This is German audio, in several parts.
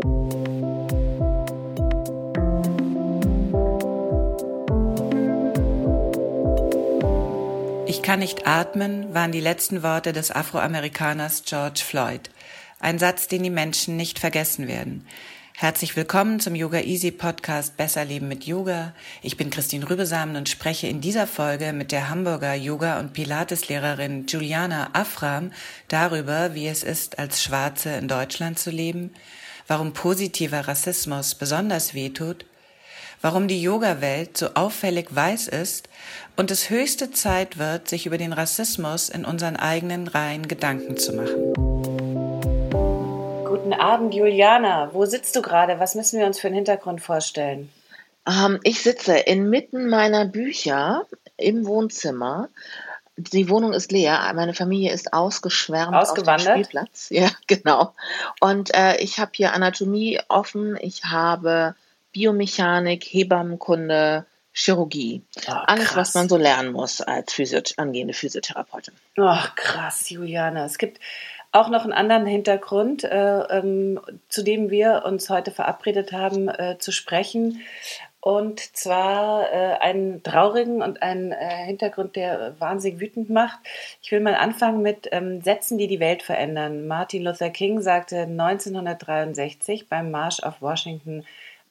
Ich kann nicht atmen, waren die letzten Worte des Afroamerikaners George Floyd. Ein Satz, den die Menschen nicht vergessen werden. Herzlich willkommen zum Yoga Easy Podcast Besser Leben mit Yoga. Ich bin Christine Rübesamen und spreche in dieser Folge mit der Hamburger Yoga- und Pilateslehrerin Juliana Afram darüber, wie es ist, als Schwarze in Deutschland zu leben, warum positiver Rassismus besonders wehtut, warum die Yoga-Welt so auffällig weiß ist und es höchste Zeit wird, sich über den Rassismus in unseren eigenen Reihen Gedanken zu machen. Guten Abend, Juliana. Wo sitzt du gerade? Was müssen wir uns für einen Hintergrund vorstellen? Ähm, ich sitze inmitten meiner Bücher im Wohnzimmer. Die Wohnung ist leer. Meine Familie ist ausgeschwärmt Ausgewandert? auf dem Spielplatz. Ja, genau. Und äh, ich habe hier Anatomie offen. Ich habe Biomechanik, Hebammenkunde, Chirurgie. Oh, Alles, was man so lernen muss als Physioth angehende Physiotherapeutin. Ach, krass, Juliana. Es gibt auch noch einen anderen Hintergrund, äh, ähm, zu dem wir uns heute verabredet haben, äh, zu sprechen. Und zwar äh, einen traurigen und einen äh, Hintergrund, der wahnsinnig wütend macht. Ich will mal anfangen mit ähm, Sätzen, die die Welt verändern. Martin Luther King sagte 1963 beim Marsch auf Washington,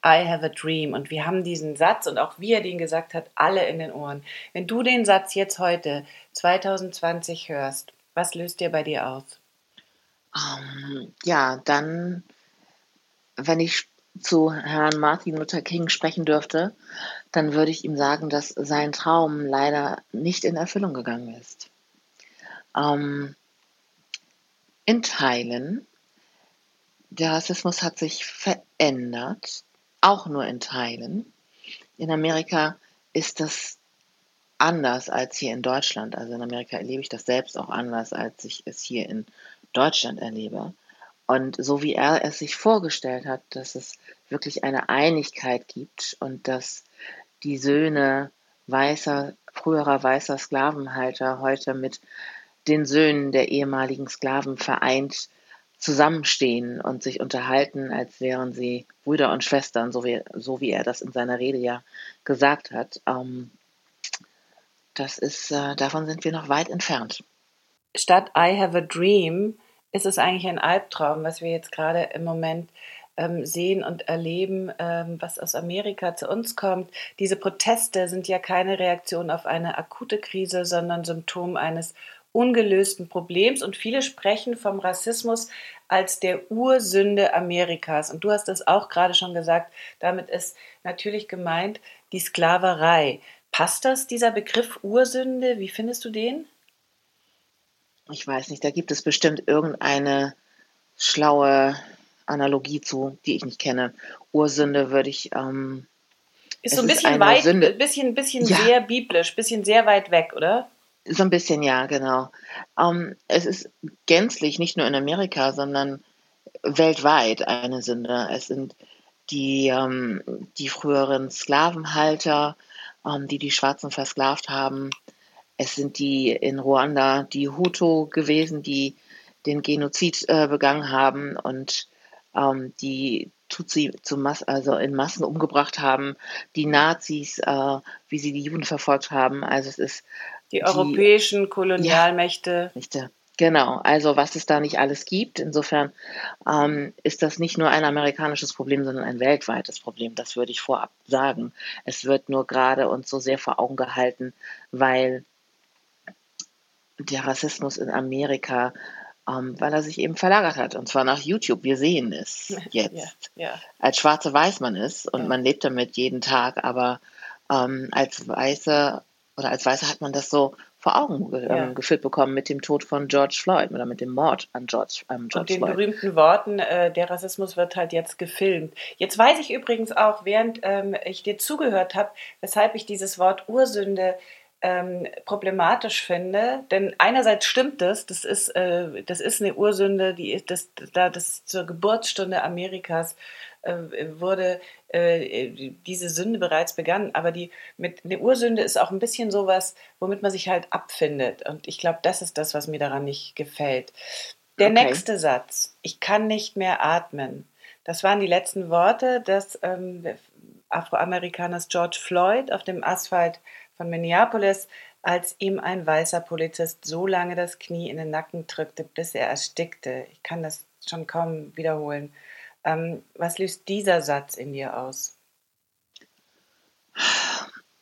I have a dream. Und wir haben diesen Satz und auch wie er den gesagt hat, alle in den Ohren. Wenn du den Satz jetzt heute, 2020, hörst, was löst dir bei dir aus? Ähm, ja, dann, wenn ich zu Herrn Martin Luther King sprechen dürfte, dann würde ich ihm sagen, dass sein Traum leider nicht in Erfüllung gegangen ist. Ähm, in Teilen, der Rassismus hat sich verändert, auch nur in Teilen. In Amerika ist das anders als hier in Deutschland. Also in Amerika erlebe ich das selbst auch anders, als ich es hier in Deutschland erlebe. Und so wie er es sich vorgestellt hat, dass es wirklich eine Einigkeit gibt und dass die Söhne weißer, früherer weißer Sklavenhalter heute mit den Söhnen der ehemaligen Sklaven vereint zusammenstehen und sich unterhalten, als wären sie Brüder und Schwestern, so wie, so wie er das in seiner Rede ja gesagt hat. Ähm, das ist, äh, davon sind wir noch weit entfernt. Statt I have a dream ist es eigentlich ein Albtraum, was wir jetzt gerade im Moment ähm, sehen und erleben, ähm, was aus Amerika zu uns kommt. Diese Proteste sind ja keine Reaktion auf eine akute Krise, sondern Symptom eines ungelösten Problems. Und viele sprechen vom Rassismus als der Ursünde Amerikas. Und du hast es auch gerade schon gesagt, damit ist natürlich gemeint die Sklaverei. Passt das, dieser Begriff Ursünde? Wie findest du den? Ich weiß nicht, da gibt es bestimmt irgendeine schlaue Analogie zu, die ich nicht kenne. Ursünde würde ich. Ähm, ist so ein bisschen weit, Sünde. bisschen, bisschen ja. sehr biblisch, bisschen sehr weit weg, oder? So ein bisschen, ja, genau. Ähm, es ist gänzlich nicht nur in Amerika, sondern weltweit eine Sünde. Es sind die, ähm, die früheren Sklavenhalter, ähm, die die Schwarzen versklavt haben. Es sind die in Ruanda die Hutu gewesen, die den Genozid äh, begangen haben und ähm, die Tutsi zu Mas also in Massen umgebracht haben, die Nazis, äh, wie sie die Juden verfolgt haben. Also es ist die, die europäischen Kolonialmächte. Ja, Genau, also was es da nicht alles gibt. Insofern ähm, ist das nicht nur ein amerikanisches Problem, sondern ein weltweites Problem. Das würde ich vorab sagen. Es wird nur gerade uns so sehr vor Augen gehalten, weil der Rassismus in Amerika, ähm, weil er sich eben verlagert hat. Und zwar nach YouTube. Wir sehen es jetzt. Ja, ja. Als Schwarze weiß man es und ja. man lebt damit jeden Tag, aber ähm, als Weiße oder als Weiße hat man das so vor Augen ge ja. ähm, geführt bekommen mit dem Tod von George Floyd oder mit dem Mord an George, ähm, George Und den Floyd. berühmten Worten, äh, der Rassismus wird halt jetzt gefilmt. Jetzt weiß ich übrigens auch, während ähm, ich dir zugehört habe, weshalb ich dieses Wort Ursünde ähm, problematisch finde, denn einerseits stimmt das, das ist, äh, das ist eine Ursünde, die ist das, da das zur Geburtsstunde Amerikas äh, wurde äh, diese Sünde bereits begangen, aber die mit eine Ursünde ist auch ein bisschen sowas, womit man sich halt abfindet und ich glaube, das ist das, was mir daran nicht gefällt. Der okay. nächste Satz, ich kann nicht mehr atmen. Das waren die letzten Worte des ähm, Afroamerikaners George Floyd auf dem Asphalt von Minneapolis, als ihm ein weißer Polizist so lange das Knie in den Nacken drückte, bis er erstickte. Ich kann das schon kaum wiederholen. Ähm, was löst dieser Satz in dir aus?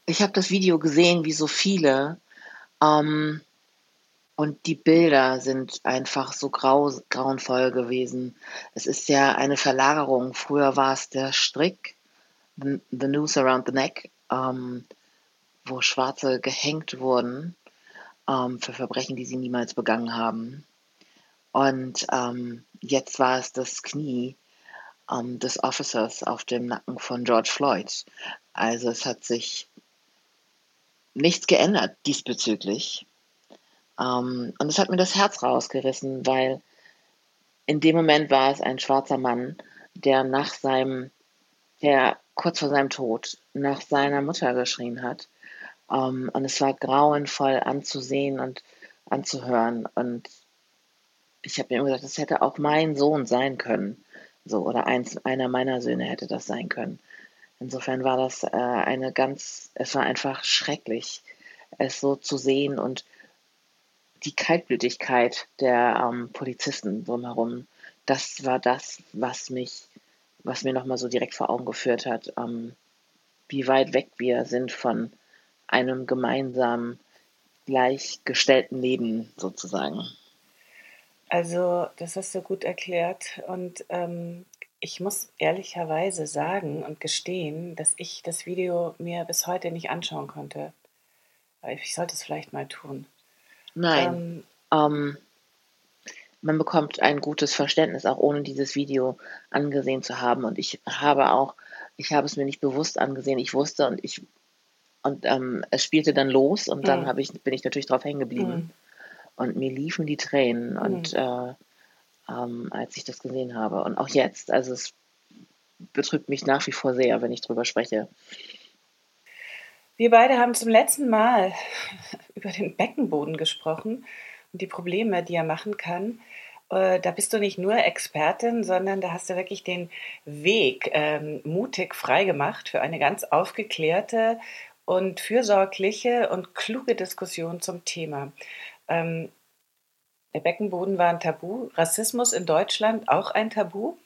Ich habe das Video gesehen, wie so viele. Ähm, und die Bilder sind einfach so grau, grauenvoll gewesen. Es ist ja eine Verlagerung. Früher war es der Strick, the, the noose around the neck. Ähm, wo Schwarze gehängt wurden ähm, für Verbrechen, die sie niemals begangen haben. Und ähm, jetzt war es das Knie ähm, des Officers auf dem Nacken von George Floyd. Also es hat sich nichts geändert diesbezüglich. Ähm, und es hat mir das Herz rausgerissen, weil in dem Moment war es ein schwarzer Mann, der nach seinem, der kurz vor seinem Tod nach seiner Mutter geschrien hat um, ähm, und es war grauenvoll anzusehen und anzuhören. Und ich habe mir immer gesagt, das hätte auch mein Sohn sein können. So, oder eins, einer meiner Söhne hätte das sein können. Insofern war das äh, eine ganz, es war einfach schrecklich, es so zu sehen und die Kaltblütigkeit der ähm, Polizisten drumherum, das war das, was mich, was mir nochmal so direkt vor Augen geführt hat, ähm, wie weit weg wir sind von einem gemeinsamen, gleichgestellten Leben sozusagen. Also, das hast du gut erklärt. Und ähm, ich muss ehrlicherweise sagen und gestehen, dass ich das Video mir bis heute nicht anschauen konnte. Ich sollte es vielleicht mal tun. Nein. Ähm, ähm, man bekommt ein gutes Verständnis, auch ohne dieses Video angesehen zu haben. Und ich habe auch, ich habe es mir nicht bewusst angesehen. Ich wusste und ich und ähm, es spielte dann los und dann mhm. ich, bin ich natürlich drauf hängen geblieben. Mhm. Und mir liefen die Tränen mhm. und äh, ähm, als ich das gesehen habe. Und auch jetzt, also es betrübt mich nach wie vor sehr, wenn ich drüber spreche. Wir beide haben zum letzten Mal über den Beckenboden gesprochen und die Probleme, die er machen kann. Äh, da bist du nicht nur Expertin, sondern da hast du wirklich den Weg ähm, mutig freigemacht für eine ganz aufgeklärte und fürsorgliche und kluge Diskussion zum Thema. Ähm, der Beckenboden war ein Tabu. Rassismus in Deutschland auch ein Tabu?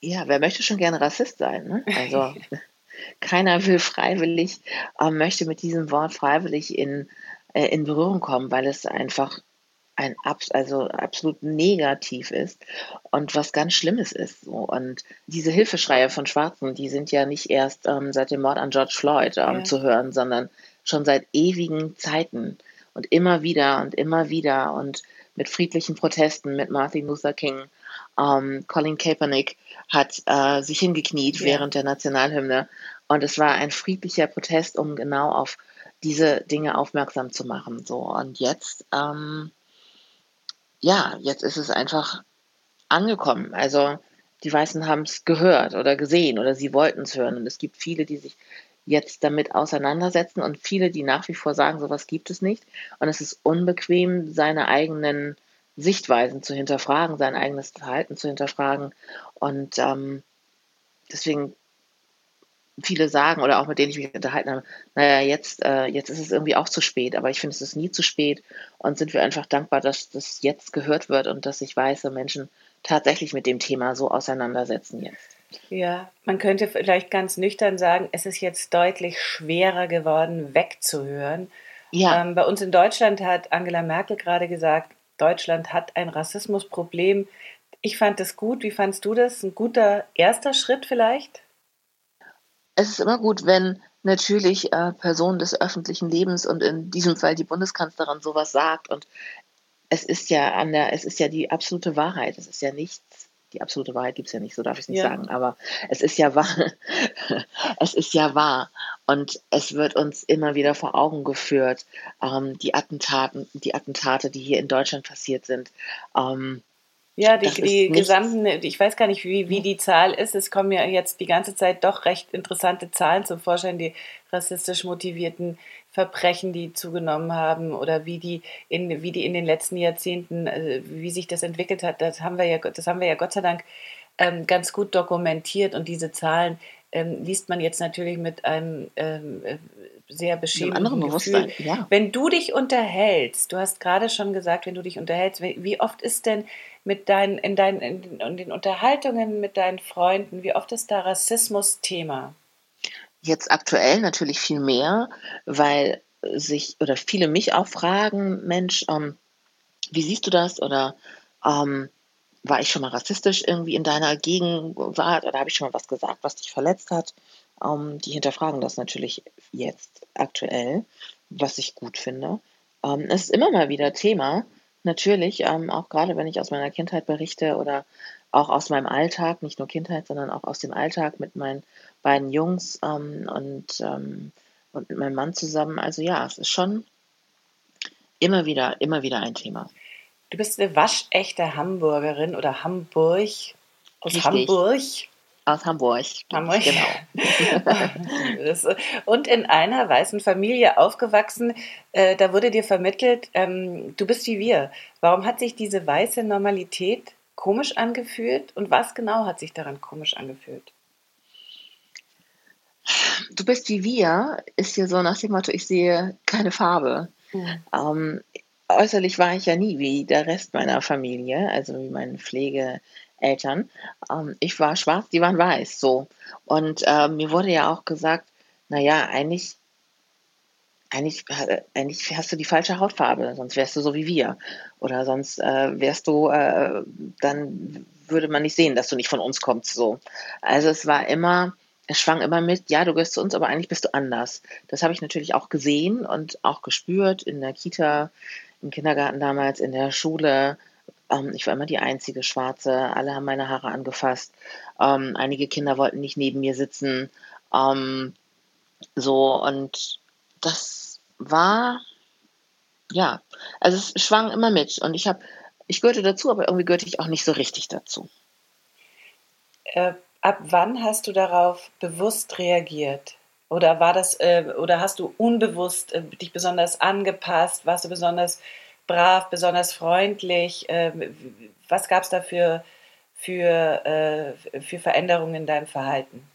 Ja, wer möchte schon gerne Rassist sein? Ne? Also keiner will freiwillig, äh, möchte mit diesem Wort freiwillig in, äh, in Berührung kommen, weil es einfach ein also absolut negativ ist und was ganz Schlimmes ist. So. Und diese Hilfeschreie von Schwarzen, die sind ja nicht erst ähm, seit dem Mord an George Floyd ähm, ja. zu hören, sondern schon seit ewigen Zeiten und immer wieder und immer wieder und mit friedlichen Protesten, mit Martin Luther King. Ähm, Colin Kaepernick hat äh, sich hingekniet ja. während der Nationalhymne und es war ein friedlicher Protest, um genau auf diese Dinge aufmerksam zu machen. So und jetzt ähm, ja, jetzt ist es einfach angekommen. Also die Weißen haben es gehört oder gesehen oder sie wollten es hören. Und es gibt viele, die sich jetzt damit auseinandersetzen und viele, die nach wie vor sagen, sowas gibt es nicht. Und es ist unbequem, seine eigenen Sichtweisen zu hinterfragen, sein eigenes Verhalten zu hinterfragen. Und ähm, deswegen viele sagen oder auch mit denen ich mich unterhalten habe, naja, jetzt, äh, jetzt ist es irgendwie auch zu spät, aber ich finde, es ist nie zu spät und sind wir einfach dankbar, dass das jetzt gehört wird und dass sich weiße Menschen tatsächlich mit dem Thema so auseinandersetzen jetzt. Ja, man könnte vielleicht ganz nüchtern sagen, es ist jetzt deutlich schwerer geworden, wegzuhören. Ja. Ähm, bei uns in Deutschland hat Angela Merkel gerade gesagt, Deutschland hat ein Rassismusproblem. Ich fand das gut. Wie fandst du das? Ein guter erster Schritt vielleicht? Es ist immer gut, wenn natürlich äh, Person des öffentlichen Lebens und in diesem Fall die Bundeskanzlerin sowas sagt und es ist ja an der, es ist ja die absolute Wahrheit. Es ist ja nichts, die absolute Wahrheit gibt es ja nicht, so darf ich es nicht ja. sagen, aber es ist ja wahr. es ist ja wahr. Und es wird uns immer wieder vor Augen geführt, ähm, die Attentaten, die Attentate, die hier in Deutschland passiert sind. Ähm, ja, die, die gesamten, ich weiß gar nicht, wie, wie die Zahl ist. Es kommen ja jetzt die ganze Zeit doch recht interessante Zahlen zum Vorschein, die rassistisch motivierten Verbrechen, die zugenommen haben oder wie die in, wie die in den letzten Jahrzehnten, äh, wie sich das entwickelt hat. Das haben wir ja, das haben wir ja Gott sei Dank ähm, ganz gut dokumentiert und diese Zahlen ähm, liest man jetzt natürlich mit einem ähm, äh, sehr beschämenden Gefühl. Ja. Wenn du dich unterhältst, du hast gerade schon gesagt, wenn du dich unterhältst, wie oft ist denn mit deinen, in, deinen, in den Unterhaltungen mit deinen Freunden, wie oft ist da Rassismus Thema? Jetzt aktuell natürlich viel mehr, weil sich oder viele mich auch fragen, Mensch, ähm, wie siehst du das? Oder ähm, war ich schon mal rassistisch irgendwie in deiner Gegenwart oder habe ich schon mal was gesagt, was dich verletzt hat? Ähm, die hinterfragen das natürlich jetzt aktuell, was ich gut finde. Ähm, es ist immer mal wieder Thema, natürlich, ähm, auch gerade wenn ich aus meiner Kindheit berichte oder auch aus meinem Alltag, nicht nur Kindheit, sondern auch aus dem Alltag mit meinen beiden Jungs ähm, und, ähm, und mit meinem Mann zusammen. Also ja, es ist schon immer wieder, immer wieder ein Thema. Du bist eine waschechte Hamburgerin oder Hamburg aus Richtig. Hamburg. Aus Hamburg. Hamburg. Genau. und in einer weißen Familie aufgewachsen, äh, da wurde dir vermittelt, ähm, du bist wie wir. Warum hat sich diese weiße Normalität komisch angefühlt und was genau hat sich daran komisch angefühlt? Du bist wie wir, ist hier so nach dem Motto, ich sehe keine Farbe. Mhm. Ähm, äußerlich war ich ja nie wie der Rest meiner Familie, also wie meine Pflegeeltern. Ähm, ich war schwarz, die waren weiß, so. Und äh, mir wurde ja auch gesagt, naja, eigentlich, eigentlich, eigentlich hast du die falsche Hautfarbe, sonst wärst du so wie wir. Oder sonst äh, wärst du, äh, dann würde man nicht sehen, dass du nicht von uns kommst, so. Also es war immer, es schwang immer mit, ja, du gehörst zu uns, aber eigentlich bist du anders. Das habe ich natürlich auch gesehen und auch gespürt in der Kita, im Kindergarten damals, in der Schule. Ähm, ich war immer die einzige Schwarze. Alle haben meine Haare angefasst. Ähm, einige Kinder wollten nicht neben mir sitzen. Ähm, so, und das war, ja, also es schwang immer mit. Und ich habe, ich gehörte dazu, aber irgendwie gehörte ich auch nicht so richtig dazu. Äh, ab wann hast du darauf bewusst reagiert? Oder war das, äh, oder hast du unbewusst äh, dich besonders angepasst? Warst du besonders brav, besonders freundlich? Äh, was gab es da für, für, äh, für Veränderungen in deinem Verhalten?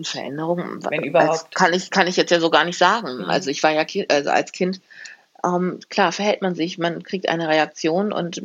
Veränderungen? Wenn überhaupt. Kann ich, kann ich jetzt ja so gar nicht sagen. Mhm. Also ich war ja also als Kind ähm, klar verhält man sich, man kriegt eine Reaktion und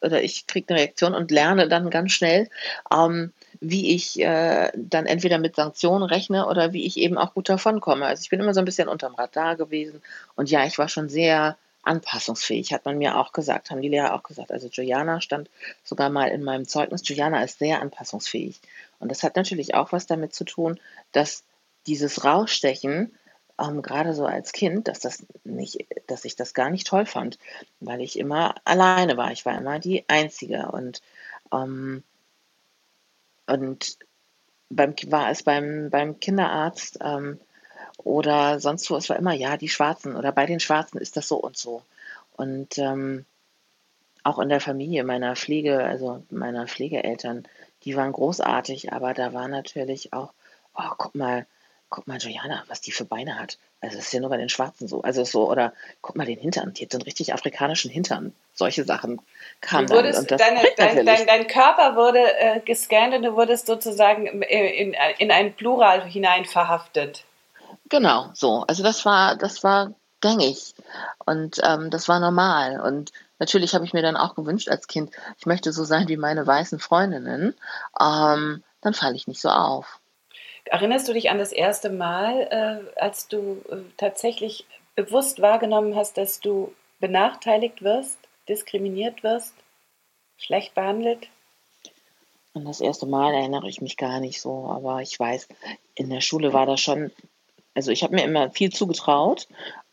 oder ich kriege eine Reaktion und lerne dann ganz schnell, ähm, wie ich äh, dann entweder mit Sanktionen rechne oder wie ich eben auch gut davonkomme. Also ich bin immer so ein bisschen unterm Radar gewesen und ja, ich war schon sehr anpassungsfähig, hat man mir auch gesagt, haben die Lehrer auch gesagt. Also Juliana stand sogar mal in meinem Zeugnis, Juliana ist sehr anpassungsfähig. Und das hat natürlich auch was damit zu tun, dass dieses Rausstechen, ähm, gerade so als Kind, dass das nicht, dass ich das gar nicht toll fand, weil ich immer alleine war. Ich war immer die Einzige und ähm, und beim, war es beim, beim Kinderarzt ähm, oder sonst wo, es war immer, ja, die Schwarzen oder bei den Schwarzen ist das so und so. Und ähm, auch in der Familie meiner Pflege, also meiner Pflegeeltern, die waren großartig, aber da war natürlich auch, oh, guck mal, guck mal, Joanna, was die für Beine hat. Also das ist ja nur bei den Schwarzen so. Also so, oder guck mal den Hintern, die hat so einen richtig afrikanischen Hintern. Solche Sachen kamen dann. Und das deine, dein, dein, dein, Körper wurde äh, gescannt und du wurdest sozusagen in, in, in ein Plural hinein verhaftet. Genau, so. Also das war, das war gängig und ähm, das war normal. Und natürlich habe ich mir dann auch gewünscht als Kind, ich möchte so sein wie meine weißen Freundinnen. Ähm, dann falle ich nicht so auf. Erinnerst du dich an das erste Mal, äh, als du äh, tatsächlich bewusst wahrgenommen hast, dass du benachteiligt wirst, diskriminiert wirst, schlecht behandelt? An das erste Mal erinnere ich mich gar nicht so, aber ich weiß, in der Schule war das schon, also ich habe mir immer viel zugetraut,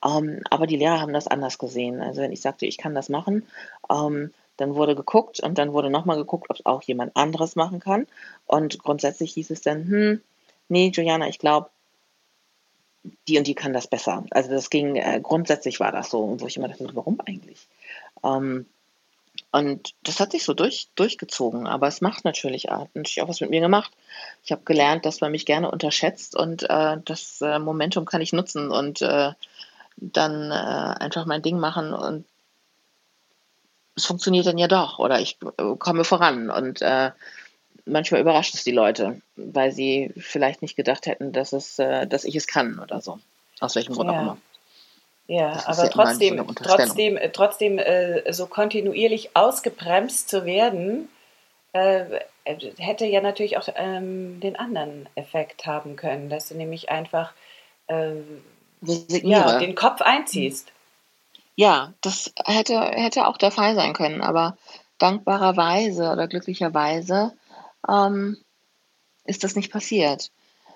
ähm, aber die Lehrer haben das anders gesehen. Also wenn ich sagte, ich kann das machen, ähm, dann wurde geguckt und dann wurde nochmal geguckt, ob es auch jemand anderes machen kann. Und grundsätzlich hieß es dann, hm, nee, Juliana, ich glaube, die und die kann das besser. Also das ging, äh, grundsätzlich war das so, wo ich immer dachte, warum eigentlich? Ähm, und das hat sich so durch, durchgezogen, aber es macht natürlich, hat natürlich auch was mit mir gemacht. Ich habe gelernt, dass man mich gerne unterschätzt und äh, das äh, Momentum kann ich nutzen und äh, dann äh, einfach mein Ding machen und es funktioniert dann ja doch oder ich komme voran und äh, manchmal überrascht es die Leute, weil sie vielleicht nicht gedacht hätten, dass es, äh, dass ich es kann oder so. Aus welchem Grund ja. auch immer. Ja, aber ja trotzdem, so trotzdem, trotzdem äh, so kontinuierlich ausgebremst zu werden, äh, hätte ja natürlich auch ähm, den anderen Effekt haben können, dass du nämlich einfach äh, ja, den Kopf einziehst. Ja, das hätte, hätte auch der Fall sein können, aber dankbarerweise oder glücklicherweise ähm, ist das nicht passiert.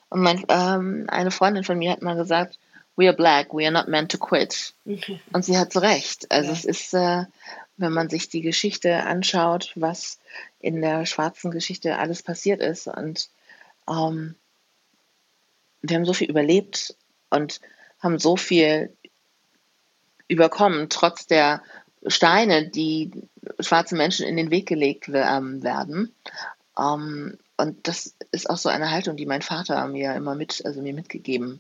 Und mein, ähm, eine Freundin von mir hat mal gesagt, we are black, we are not meant to quit. Und sie hat so recht. Also ja. es ist, äh, wenn man sich die Geschichte anschaut, was in der schwarzen Geschichte alles passiert ist. Und ähm, wir haben so viel überlebt und haben so viel überkommen, trotz der Steine, die schwarzen Menschen in den Weg gelegt ähm, werden. Ähm, und das ist auch so eine Haltung, die mein Vater mir immer mit, also mir mitgegeben,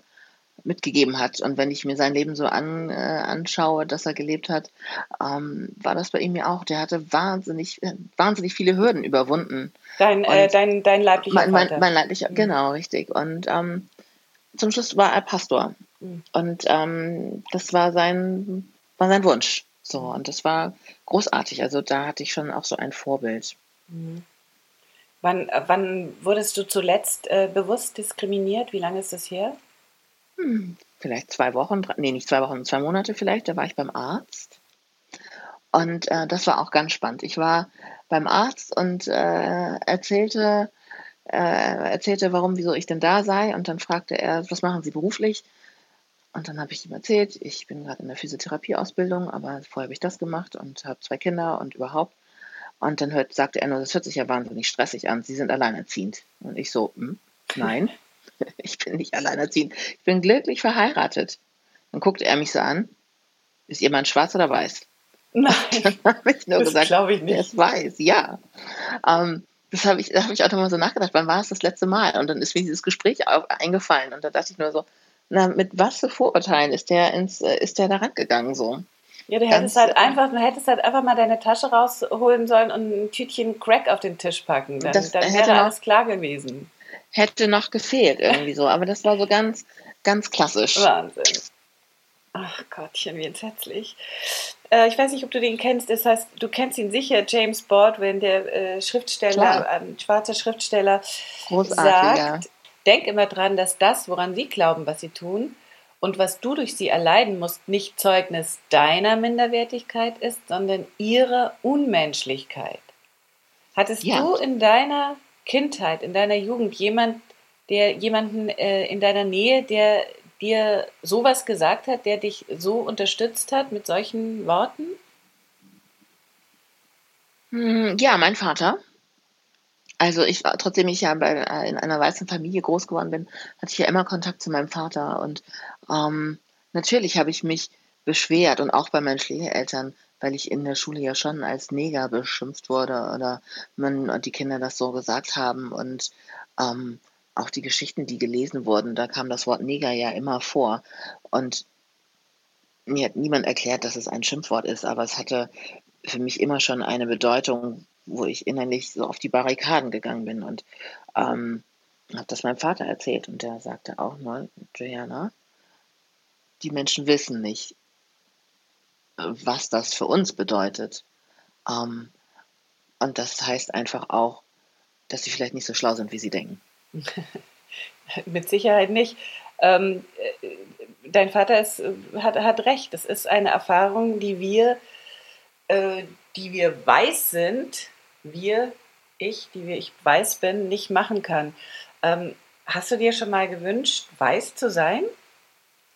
mitgegeben hat. Und wenn ich mir sein Leben so an, äh, anschaue, dass er gelebt hat, ähm, war das bei ihm ja auch. Der hatte wahnsinnig, wahnsinnig viele Hürden überwunden. Dein, äh, dein, dein leiblicher mein, mein, mein leiblicher, mhm. genau, richtig. Und ähm, zum Schluss war er Pastor. Mhm. Und ähm, das war sein, war sein Wunsch. So, und das war großartig. Also da hatte ich schon auch so ein Vorbild. Mhm. Wann, äh, wann wurdest du zuletzt äh, bewusst diskriminiert? Wie lange ist das her? Vielleicht zwei Wochen, nee, nicht zwei Wochen, zwei Monate vielleicht. Da war ich beim Arzt. Und äh, das war auch ganz spannend. Ich war beim Arzt und äh, erzählte, äh, erzählte, warum, wieso ich denn da sei. Und dann fragte er, was machen Sie beruflich? Und dann habe ich ihm erzählt, ich bin gerade in der Physiotherapieausbildung, aber vorher habe ich das gemacht und habe zwei Kinder und überhaupt. Und dann hört, sagte er nur, das hört sich ja wahnsinnig stressig an. Sie sind alleinerziehend. Und ich so, hm, nein, ich bin nicht alleinerziehend. Ich bin glücklich verheiratet. Dann guckte er mich so an. Ist jemand schwarz oder weiß? Nein. Dann habe ich nur das gesagt, glaube ich nicht. Er ist weiß, ja. Ähm, das habe ich, da habe ich auch mal so nachgedacht, wann war es das letzte Mal? Und dann ist mir dieses Gespräch auf, eingefallen. Und da dachte ich nur so, na, mit was für Vorurteilen ist der ins, äh, ist der da rangegangen so? Ja, du hättest halt äh, einfach, du hättest halt einfach mal deine Tasche rausholen sollen und ein Tütchen Crack auf den Tisch packen. Dann, das dann wäre alles klar gewesen. Hätte noch gefehlt irgendwie so, aber das war so ganz, ganz klassisch. Wahnsinn. Ach Gottchen, wie entsetzlich. Äh, ich weiß nicht, ob du den kennst. Das heißt, du kennst ihn sicher, James Baldwin, der äh, Schriftsteller, ein schwarzer Schriftsteller, sagt, denk immer dran, dass das, woran sie glauben, was sie tun, und was du durch sie erleiden musst, nicht Zeugnis deiner Minderwertigkeit ist, sondern ihrer Unmenschlichkeit. Hattest ja. du in deiner Kindheit, in deiner Jugend jemand, der jemanden äh, in deiner Nähe, der dir sowas gesagt hat, der dich so unterstützt hat mit solchen Worten? Hm, ja, mein Vater. Also ich war, trotzdem ich ja bei, äh, in einer weißen Familie groß geworden bin, hatte ich ja immer Kontakt zu meinem Vater. Und ähm, natürlich habe ich mich beschwert und auch bei meinen Schwiegereltern, weil ich in der Schule ja schon als Neger beschimpft wurde oder man die Kinder das so gesagt haben. Und ähm, auch die Geschichten, die gelesen wurden, da kam das Wort Neger ja immer vor. Und mir hat niemand erklärt, dass es ein Schimpfwort ist, aber es hatte für mich immer schon eine Bedeutung, wo ich innerlich so auf die Barrikaden gegangen bin und ähm, habe das meinem Vater erzählt und der sagte auch nur, Juliana, die Menschen wissen nicht, was das für uns bedeutet. Ähm, und das heißt einfach auch, dass sie vielleicht nicht so schlau sind, wie sie denken. Mit Sicherheit nicht. Ähm, äh, dein Vater ist, hat, hat recht. Das ist eine Erfahrung, die wir, äh, die wir weiß sind, wir ich, die ich weiß bin, nicht machen kann. Ähm, hast du dir schon mal gewünscht, weiß zu sein?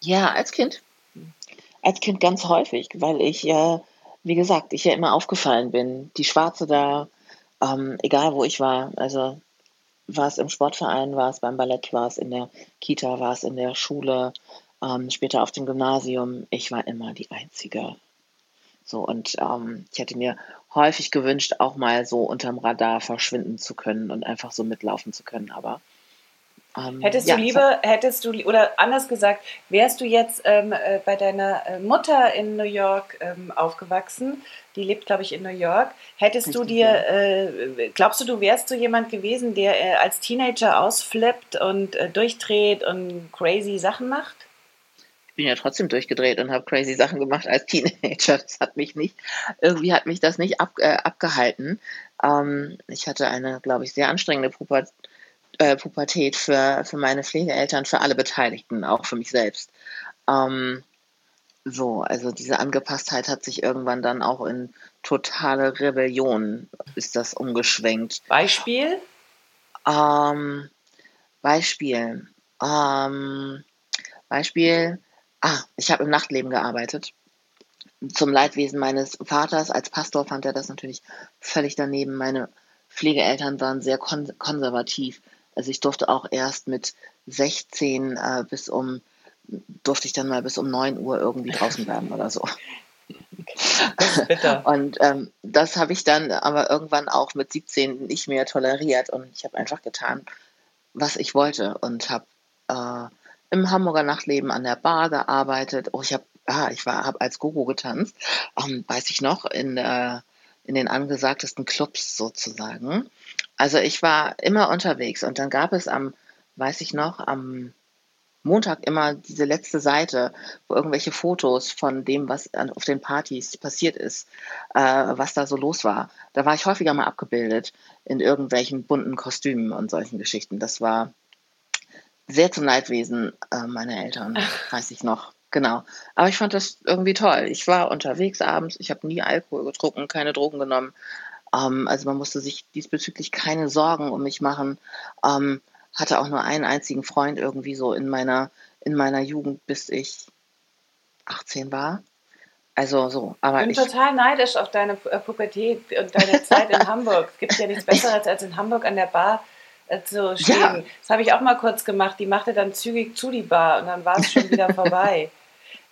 Ja, als Kind. Als Kind ganz häufig, weil ich, äh, wie gesagt, ich ja immer aufgefallen bin. Die Schwarze da, ähm, egal wo ich war, also war es im Sportverein, war es beim Ballett, war es in der Kita, war es in der Schule, ähm, später auf dem Gymnasium. Ich war immer die Einzige. So, und ähm, ich hätte mir häufig gewünscht, auch mal so unterm Radar verschwinden zu können und einfach so mitlaufen zu können, aber ähm, hättest ja, du lieber, hättest du, oder anders gesagt, wärst du jetzt ähm, äh, bei deiner äh, Mutter in New York ähm, aufgewachsen, die lebt, glaube ich, in New York, hättest Richtig, du dir, ja. äh, glaubst du, du wärst so jemand gewesen, der äh, als Teenager ausflippt und äh, durchdreht und crazy Sachen macht? Ich bin ja trotzdem durchgedreht und habe crazy Sachen gemacht als Teenager. Das hat mich nicht, irgendwie hat mich das nicht ab, äh, abgehalten. Ähm, ich hatte eine, glaube ich, sehr anstrengende Pubertät äh, Pubertät für, für meine Pflegeeltern, für alle Beteiligten, auch für mich selbst. Ähm, so, also diese Angepasstheit hat sich irgendwann dann auch in totale Rebellion ist das umgeschwenkt. Beispiel? Ähm, Beispiel. Ähm, Beispiel. Ah, ich habe im Nachtleben gearbeitet. Zum Leidwesen meines Vaters als Pastor fand er das natürlich völlig daneben. Meine Pflegeeltern waren sehr kon konservativ. Also ich durfte auch erst mit 16 äh, bis um, durfte ich dann mal bis um 9 Uhr irgendwie draußen bleiben oder so. und ähm, das habe ich dann aber irgendwann auch mit 17 nicht mehr toleriert und ich habe einfach getan, was ich wollte und habe äh, im Hamburger Nachtleben an der Bar gearbeitet. Oh, ich habe ah, ich war habe als Gogo getanzt, ähm, weiß ich noch in äh, in den angesagtesten Clubs sozusagen. Also ich war immer unterwegs und dann gab es am, weiß ich noch, am Montag immer diese letzte Seite, wo irgendwelche Fotos von dem, was auf den Partys passiert ist, äh, was da so los war. Da war ich häufiger mal abgebildet in irgendwelchen bunten Kostümen und solchen Geschichten. Das war sehr zum Leidwesen äh, meiner Eltern, weiß ich noch. Genau. Aber ich fand das irgendwie toll. Ich war unterwegs abends, ich habe nie Alkohol getrunken, keine Drogen genommen. Ähm, also man musste sich diesbezüglich keine Sorgen um mich machen. Ähm, hatte auch nur einen einzigen Freund irgendwie so in meiner, in meiner Jugend, bis ich 18 war. Also so, aber ich bin ich, total neidisch auf deine äh, Pubertät und deine Zeit in Hamburg. Es gibt ja nichts Besseres, als in Hamburg an der Bar äh, zu stehen. Ja. Das habe ich auch mal kurz gemacht. Die machte dann zügig zu die Bar und dann war es schon wieder vorbei.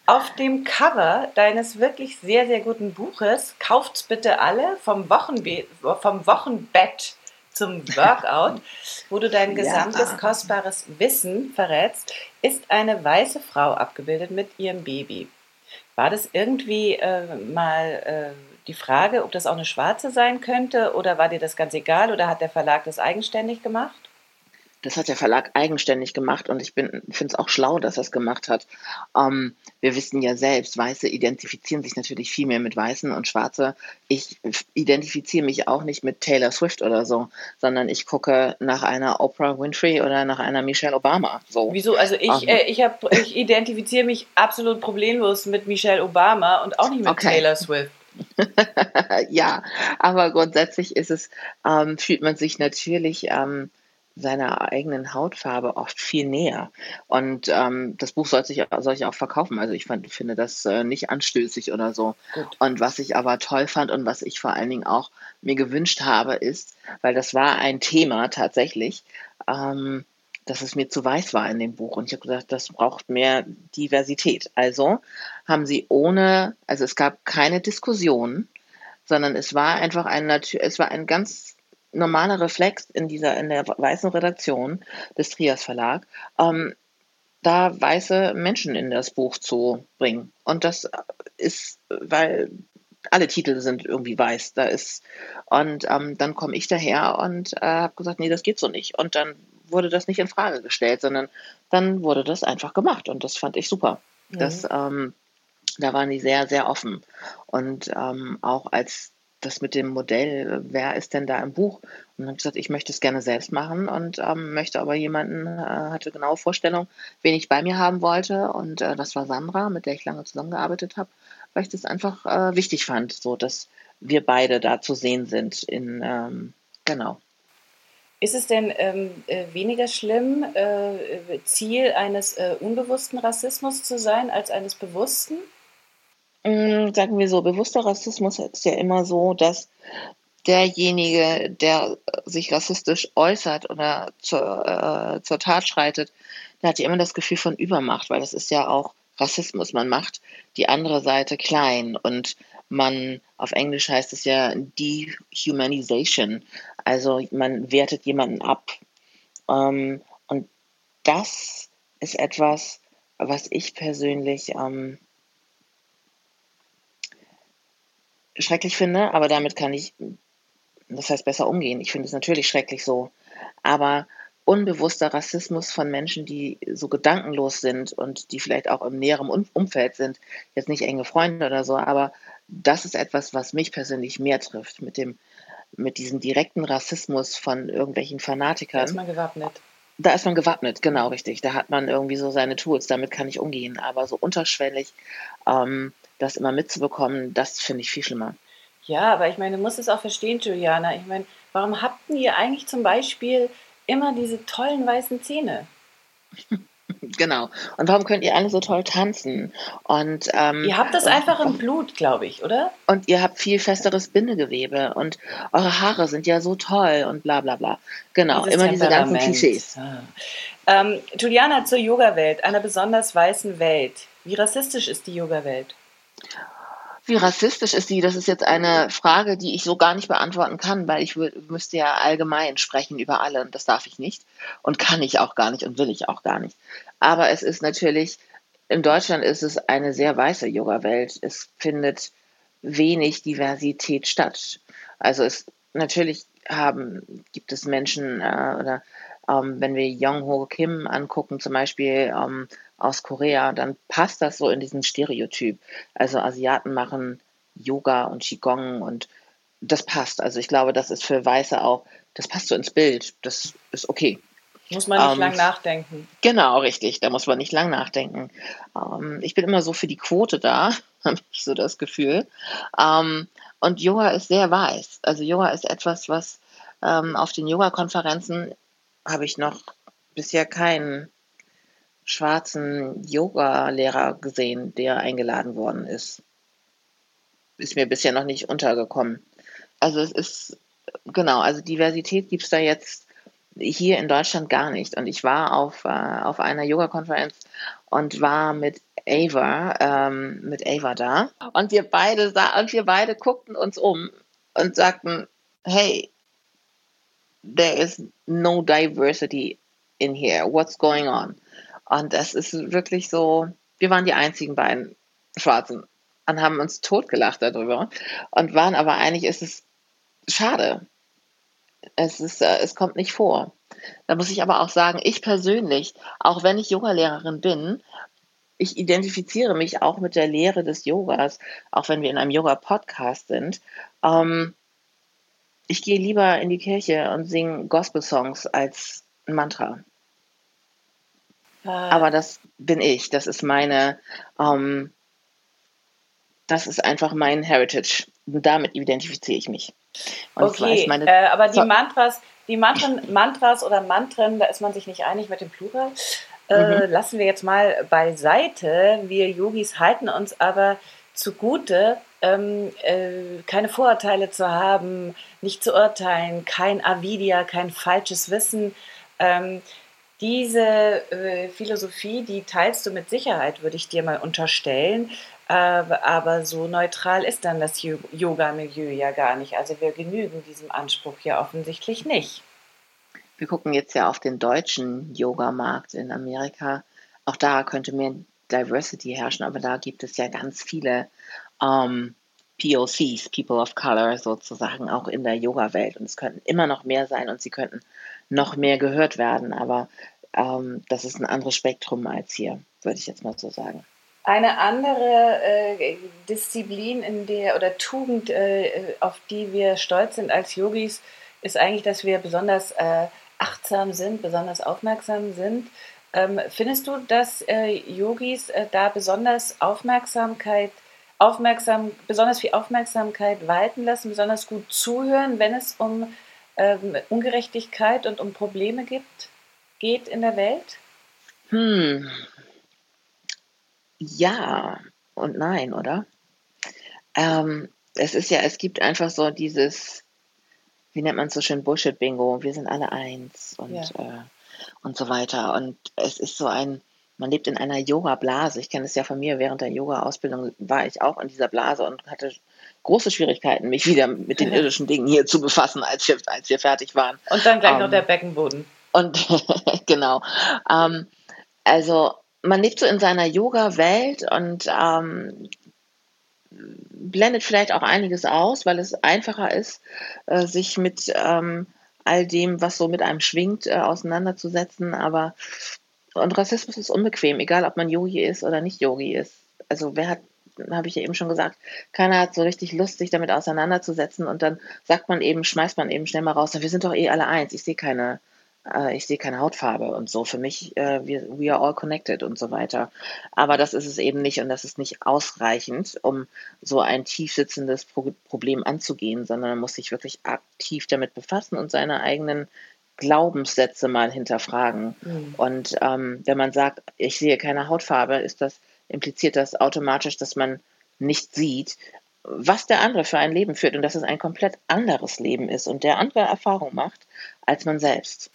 Auf dem Cover deines wirklich sehr, sehr guten Buches, kauft's bitte alle, vom, Wochenbe vom Wochenbett zum Workout, wo du dein gesamtes ja. kostbares Wissen verrätst, ist eine weiße Frau abgebildet mit ihrem Baby. War das irgendwie äh, mal äh, die Frage, ob das auch eine schwarze sein könnte oder war dir das ganz egal oder hat der Verlag das eigenständig gemacht? Das hat der Verlag eigenständig gemacht und ich finde es auch schlau, dass er es gemacht hat. Ähm, wir wissen ja selbst, Weiße identifizieren sich natürlich viel mehr mit Weißen und Schwarze. Ich identifiziere mich auch nicht mit Taylor Swift oder so, sondern ich gucke nach einer Oprah Winfrey oder nach einer Michelle Obama. So. Wieso? Also ich, um, ähm. äh, ich, hab, ich identifiziere mich absolut problemlos mit Michelle Obama und auch nicht mit okay. Taylor Swift. ja, aber grundsätzlich ist es, ähm, fühlt man sich natürlich ähm, seiner eigenen Hautfarbe oft viel näher. Und ähm, das Buch soll sich, soll ich auch verkaufen. Also ich fand, finde das äh, nicht anstößig oder so. Gut. Und was ich aber toll fand und was ich vor allen Dingen auch mir gewünscht habe, ist, weil das war ein Thema tatsächlich, ähm, dass es mir zu weiß war in dem Buch. Und ich habe gesagt, das braucht mehr Diversität. Also haben sie ohne, also es gab keine Diskussion, sondern es war einfach ein, es war ein ganz normaler Reflex in dieser, in der weißen Redaktion des Trias Verlag, ähm, da weiße Menschen in das Buch zu bringen. Und das ist, weil alle Titel sind irgendwie weiß. Da ist und ähm, dann komme ich daher und äh, habe gesagt, nee, das geht so nicht. Und dann wurde das nicht in Frage gestellt, sondern dann wurde das einfach gemacht und das fand ich super. Mhm. Das, ähm, da waren die sehr, sehr offen und ähm, auch als das mit dem Modell, wer ist denn da im Buch? Und dann habe ich gesagt, ich möchte es gerne selbst machen und ähm, möchte aber jemanden, äh, hatte genaue Vorstellung, wen ich bei mir haben wollte. Und äh, das war Sandra, mit der ich lange zusammengearbeitet habe, weil ich das einfach äh, wichtig fand, so dass wir beide da zu sehen sind in ähm, Genau. Ist es denn ähm, äh, weniger schlimm, äh, Ziel eines äh, unbewussten Rassismus zu sein, als eines bewussten? Mm, sagen wir so, bewusster Rassismus ist ja immer so, dass derjenige, der sich rassistisch äußert oder zur, äh, zur Tat schreitet, der hat ja immer das Gefühl von Übermacht, weil das ist ja auch Rassismus. Man macht die andere Seite klein und man, auf Englisch heißt es ja Dehumanization, also man wertet jemanden ab. Ähm, und das ist etwas, was ich persönlich ähm, schrecklich finde, aber damit kann ich, das heißt besser umgehen. Ich finde es natürlich schrecklich so, aber unbewusster Rassismus von Menschen, die so gedankenlos sind und die vielleicht auch im näheren Umfeld sind, jetzt nicht enge Freunde oder so, aber das ist etwas, was mich persönlich mehr trifft, mit dem, mit diesem direkten Rassismus von irgendwelchen Fanatikern. Da ist man gewappnet. Da ist man gewappnet, genau richtig. Da hat man irgendwie so seine Tools, damit kann ich umgehen. Aber so unterschwellig ähm, das immer mitzubekommen, das finde ich viel schlimmer. Ja, aber ich meine, du musst es auch verstehen, Juliana. Ich meine, warum habt ihr eigentlich zum Beispiel immer diese tollen weißen Zähne. Genau. Und warum könnt ihr alle so toll tanzen? Und ähm, ihr habt das einfach im Blut, glaube ich, oder? Und ihr habt viel festeres Bindegewebe und eure Haare sind ja so toll und bla bla bla. Genau, Dieses immer diese ganzen Klischees. Ah. Ähm, Juliana zur Yoga-Welt, einer besonders weißen Welt. Wie rassistisch ist die Yoga-Welt? Wie rassistisch ist die? Das ist jetzt eine Frage, die ich so gar nicht beantworten kann, weil ich müsste ja allgemein sprechen über alle und das darf ich nicht und kann ich auch gar nicht und will ich auch gar nicht. Aber es ist natürlich, in Deutschland ist es eine sehr weiße Yoga-Welt. Es findet wenig Diversität statt. Also es natürlich haben, gibt es Menschen äh, oder ähm, wenn wir Young Ho Kim angucken, zum Beispiel ähm, aus Korea, dann passt das so in diesen Stereotyp. Also Asiaten machen Yoga und Qigong und das passt. Also ich glaube, das ist für Weiße auch, das passt so ins Bild. Das ist okay. Muss man nicht ähm, lang nachdenken. Genau, richtig. Da muss man nicht lang nachdenken. Ähm, ich bin immer so für die Quote da, habe ich so das Gefühl. Ähm, und Yoga ist sehr weiß. Also Yoga ist etwas, was ähm, auf den Yoga-Konferenzen habe ich noch bisher keinen schwarzen Yoga-Lehrer gesehen, der eingeladen worden ist. Ist mir bisher noch nicht untergekommen. Also es ist, genau, also Diversität gibt es da jetzt hier in Deutschland gar nicht. Und ich war auf, äh, auf einer Yoga-Konferenz und war mit Ava, ähm, mit Ava da. Und wir beide und wir beide guckten uns um und sagten, hey, there is no diversity in here. What's going on? Und das ist wirklich so, wir waren die einzigen beiden Schwarzen und haben uns totgelacht darüber und waren aber eigentlich ist es schade. Es ist, äh, es kommt nicht vor. Da muss ich aber auch sagen, ich persönlich, auch wenn ich Yogalehrerin bin, ich identifiziere mich auch mit der Lehre des Yogas, auch wenn wir in einem Yoga-Podcast sind. Ähm, ich gehe lieber in die Kirche und singe Gospel-Songs als ein Mantra. Äh. Aber das bin ich. Das ist meine, ähm, das ist einfach mein Heritage. Und damit identifiziere ich mich. Und okay, meine, äh, aber die Mantras, die Mantren, Mantras oder Mantren, da ist man sich nicht einig mit dem Plural. Äh, mhm. Lassen wir jetzt mal beiseite. Wir Yogis halten uns aber zugute, ähm, äh, keine Vorurteile zu haben, nicht zu urteilen, kein Avidia, kein falsches Wissen. Ähm, diese äh, Philosophie, die teilst du mit Sicherheit, würde ich dir mal unterstellen. Äh, aber so neutral ist dann das Yoga-Milieu ja gar nicht. Also wir genügen diesem Anspruch ja offensichtlich nicht. Wir gucken jetzt ja auf den deutschen Yoga-Markt in Amerika. Auch da könnte mehr Diversity herrschen, aber da gibt es ja ganz viele ähm, POCs, People of Color sozusagen, auch in der Yoga-Welt. Und es könnten immer noch mehr sein und sie könnten noch mehr gehört werden. Aber ähm, das ist ein anderes Spektrum als hier, würde ich jetzt mal so sagen. Eine andere äh, Disziplin in der oder Tugend, äh, auf die wir stolz sind als Yogis, ist eigentlich, dass wir besonders äh, achtsam sind, besonders aufmerksam sind. Ähm, findest du, dass äh, Yogis äh, da besonders Aufmerksamkeit aufmerksam, besonders viel Aufmerksamkeit walten lassen, besonders gut zuhören, wenn es um ähm, Ungerechtigkeit und um Probleme gibt, geht in der Welt? Hm. Ja und nein, oder? Ähm, es ist ja, es gibt einfach so dieses, wie nennt man es so schön, Bullshit-Bingo, wir sind alle eins und, ja. äh, und so weiter. Und es ist so ein, man lebt in einer Yoga-Blase. Ich kenne es ja von mir, während der Yoga-Ausbildung war ich auch in dieser Blase und hatte große Schwierigkeiten, mich wieder mit den irdischen Dingen hier zu befassen, als wir, als wir fertig waren. Und dann gleich ähm, noch der Beckenboden. Und genau. Ähm, also man lebt so in seiner Yoga-Welt und ähm, blendet vielleicht auch einiges aus, weil es einfacher ist, äh, sich mit ähm, all dem, was so mit einem schwingt, äh, auseinanderzusetzen. Aber und Rassismus ist unbequem, egal ob man Yogi ist oder nicht Yogi ist. Also wer hat, habe ich ja eben schon gesagt, keiner hat so richtig Lust, sich damit auseinanderzusetzen und dann sagt man eben, schmeißt man eben schnell mal raus, wir sind doch eh alle eins, ich sehe keine äh, ich sehe keine Hautfarbe und so. Für mich, äh, wir, we are all connected und so weiter. Aber das ist es eben nicht und das ist nicht ausreichend, um so ein tief sitzendes Pro Problem anzugehen, sondern man muss sich wirklich aktiv damit befassen und seine eigenen Glaubenssätze mal hinterfragen. Mhm. Und ähm, wenn man sagt, ich sehe keine Hautfarbe, ist das, impliziert das automatisch, dass man nicht sieht, was der andere für ein Leben führt und dass es ein komplett anderes Leben ist und der andere Erfahrung macht als man selbst.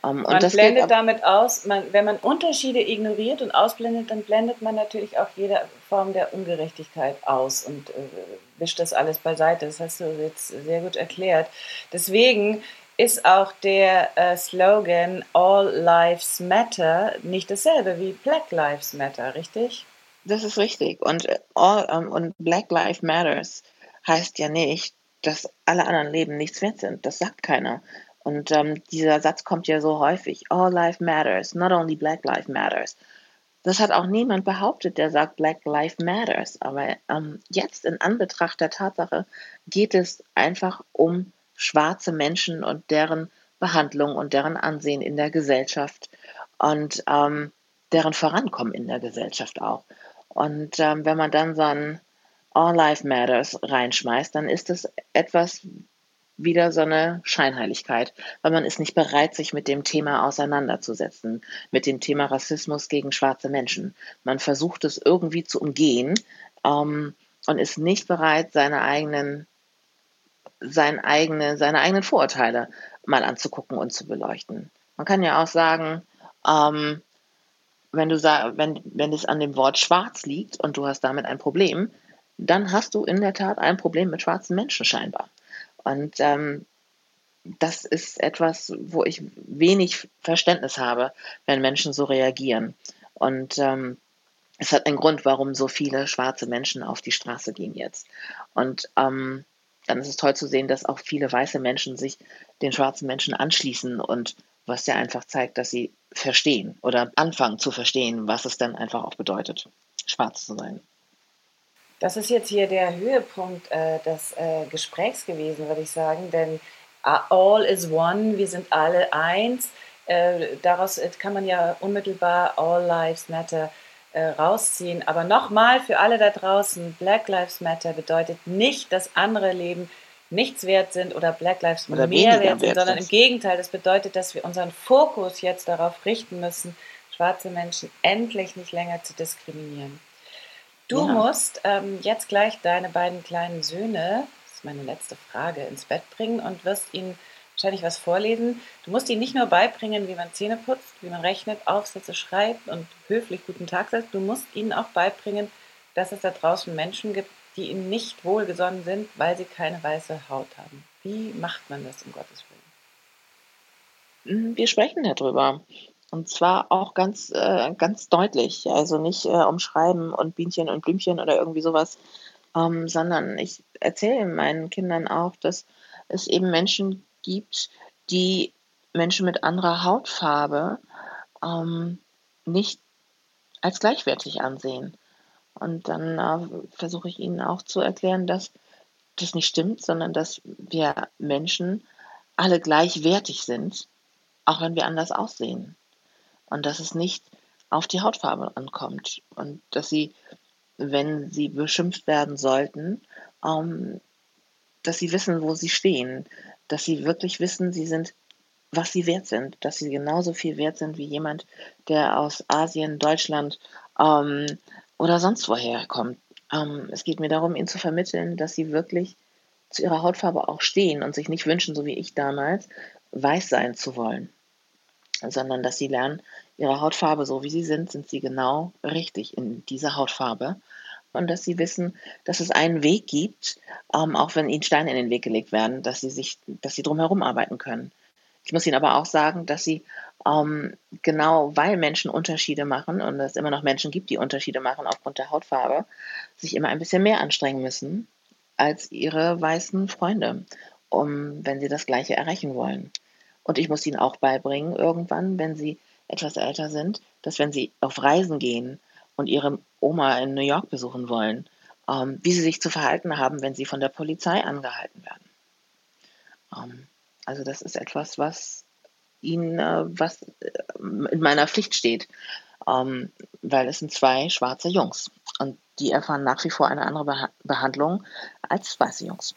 Um, man blendet damit aus, man, wenn man Unterschiede ignoriert und ausblendet, dann blendet man natürlich auch jede Form der Ungerechtigkeit aus und äh, wischt das alles beiseite. Das hast du jetzt sehr gut erklärt. Deswegen ist auch der äh, Slogan All Lives Matter nicht dasselbe wie Black Lives Matter, richtig? Das ist richtig. Und, äh, all, um, ähm, und Black Lives Matters heißt ja nicht, dass alle anderen Leben nichts wert sind. Das sagt keiner. Und ähm, dieser Satz kommt ja so häufig. All life matters, not only black life matters. Das hat auch niemand behauptet, der sagt Black Life Matters. Aber ähm, jetzt in Anbetracht der Tatsache geht es einfach um schwarze Menschen und deren Behandlung und deren Ansehen in der Gesellschaft und ähm, deren Vorankommen in der Gesellschaft auch. Und ähm, wenn man dann so ein All Life Matters reinschmeißt, dann ist es etwas, wieder so eine Scheinheiligkeit, weil man ist nicht bereit, sich mit dem Thema auseinanderzusetzen, mit dem Thema Rassismus gegen schwarze Menschen. Man versucht es irgendwie zu umgehen ähm, und ist nicht bereit, seine eigenen, seine, eigene, seine eigenen Vorurteile mal anzugucken und zu beleuchten. Man kann ja auch sagen, ähm, wenn du sag, wenn, wenn es an dem Wort schwarz liegt und du hast damit ein Problem, dann hast du in der Tat ein Problem mit schwarzen Menschen scheinbar. Und ähm, das ist etwas, wo ich wenig Verständnis habe, wenn Menschen so reagieren. Und ähm, es hat einen Grund, warum so viele schwarze Menschen auf die Straße gehen jetzt. Und ähm, dann ist es toll zu sehen, dass auch viele weiße Menschen sich den schwarzen Menschen anschließen und was ja einfach zeigt, dass sie verstehen oder anfangen zu verstehen, was es dann einfach auch bedeutet, schwarz zu sein. Das ist jetzt hier der Höhepunkt äh, des äh, Gesprächs gewesen, würde ich sagen, denn all is one, wir sind alle eins. Äh, daraus äh, kann man ja unmittelbar All Lives Matter äh, rausziehen. Aber nochmal für alle da draußen, Black Lives Matter bedeutet nicht, dass andere Leben nichts wert sind oder Black Lives oder mehr wert sind, sondern im Gegenteil, das bedeutet, dass wir unseren Fokus jetzt darauf richten müssen, schwarze Menschen endlich nicht länger zu diskriminieren. Du ja. musst ähm, jetzt gleich deine beiden kleinen Söhne, das ist meine letzte Frage, ins Bett bringen und wirst ihnen wahrscheinlich was vorlesen. Du musst ihnen nicht nur beibringen, wie man Zähne putzt, wie man rechnet, Aufsätze schreibt und höflich guten Tag sagt. Du musst ihnen auch beibringen, dass es da draußen Menschen gibt, die ihnen nicht wohlgesonnen sind, weil sie keine weiße Haut haben. Wie macht man das um Gottes Willen? Wir sprechen darüber. Und zwar auch ganz, äh, ganz deutlich. Also nicht äh, umschreiben und Bienchen und Blümchen oder irgendwie sowas, ähm, sondern ich erzähle meinen Kindern auch, dass es eben Menschen gibt, die Menschen mit anderer Hautfarbe ähm, nicht als gleichwertig ansehen. Und dann äh, versuche ich ihnen auch zu erklären, dass das nicht stimmt, sondern dass wir Menschen alle gleichwertig sind, auch wenn wir anders aussehen. Und dass es nicht auf die Hautfarbe ankommt. Und dass sie, wenn sie beschimpft werden sollten, ähm, dass sie wissen, wo sie stehen, dass sie wirklich wissen, sie sind, was sie wert sind, dass sie genauso viel wert sind wie jemand, der aus Asien, Deutschland ähm, oder sonst woher kommt. Ähm, es geht mir darum, ihnen zu vermitteln, dass sie wirklich zu ihrer Hautfarbe auch stehen und sich nicht wünschen, so wie ich damals, weiß sein zu wollen, sondern dass sie lernen, ihre Hautfarbe, so wie sie sind, sind sie genau richtig in dieser Hautfarbe. Und dass sie wissen, dass es einen Weg gibt, ähm, auch wenn ihnen Steine in den Weg gelegt werden, dass sie sich, dass sie drumherum arbeiten können. Ich muss Ihnen aber auch sagen, dass Sie ähm, genau weil Menschen Unterschiede machen und es immer noch Menschen gibt, die Unterschiede machen aufgrund der Hautfarbe, sich immer ein bisschen mehr anstrengen müssen als ihre weißen Freunde, um wenn sie das Gleiche erreichen wollen. Und ich muss Ihnen auch beibringen, irgendwann, wenn Sie etwas älter sind, dass wenn Sie auf Reisen gehen und Ihre Oma in New York besuchen wollen, ähm, wie Sie sich zu verhalten haben, wenn Sie von der Polizei angehalten werden. Ähm, also das ist etwas, was ihnen, äh, was äh, in meiner Pflicht steht, ähm, weil es sind zwei schwarze Jungs und die erfahren nach wie vor eine andere Beha Behandlung als weiße Jungs.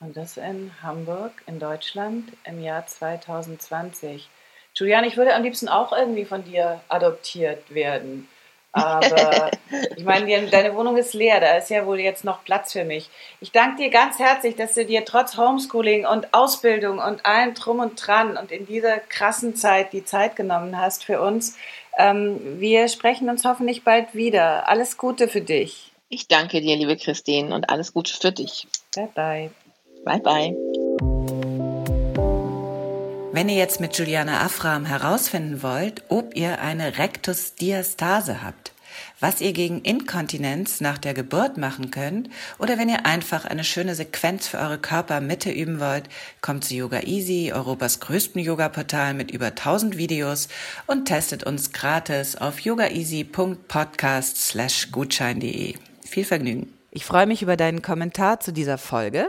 Und das in Hamburg, in Deutschland, im Jahr 2020. Julian, ich würde am liebsten auch irgendwie von dir adoptiert werden. Aber ich meine, deine Wohnung ist leer, da ist ja wohl jetzt noch Platz für mich. Ich danke dir ganz herzlich, dass du dir trotz Homeschooling und Ausbildung und allem drum und dran und in dieser krassen Zeit die Zeit genommen hast für uns. Ähm, wir sprechen uns hoffentlich bald wieder. Alles Gute für dich. Ich danke dir, liebe Christine, und alles Gute für dich. Bye bye. Bye bye. Wenn ihr jetzt mit Juliana Afram herausfinden wollt, ob ihr eine Rectusdiastase habt, was ihr gegen Inkontinenz nach der Geburt machen könnt oder wenn ihr einfach eine schöne Sequenz für eure Körpermitte üben wollt, kommt zu Yoga Easy, Europas größten Yoga-Portal mit über 1000 Videos und testet uns gratis auf yogaeasy.podcast slash gutschein.de. Viel Vergnügen. Ich freue mich über deinen Kommentar zu dieser Folge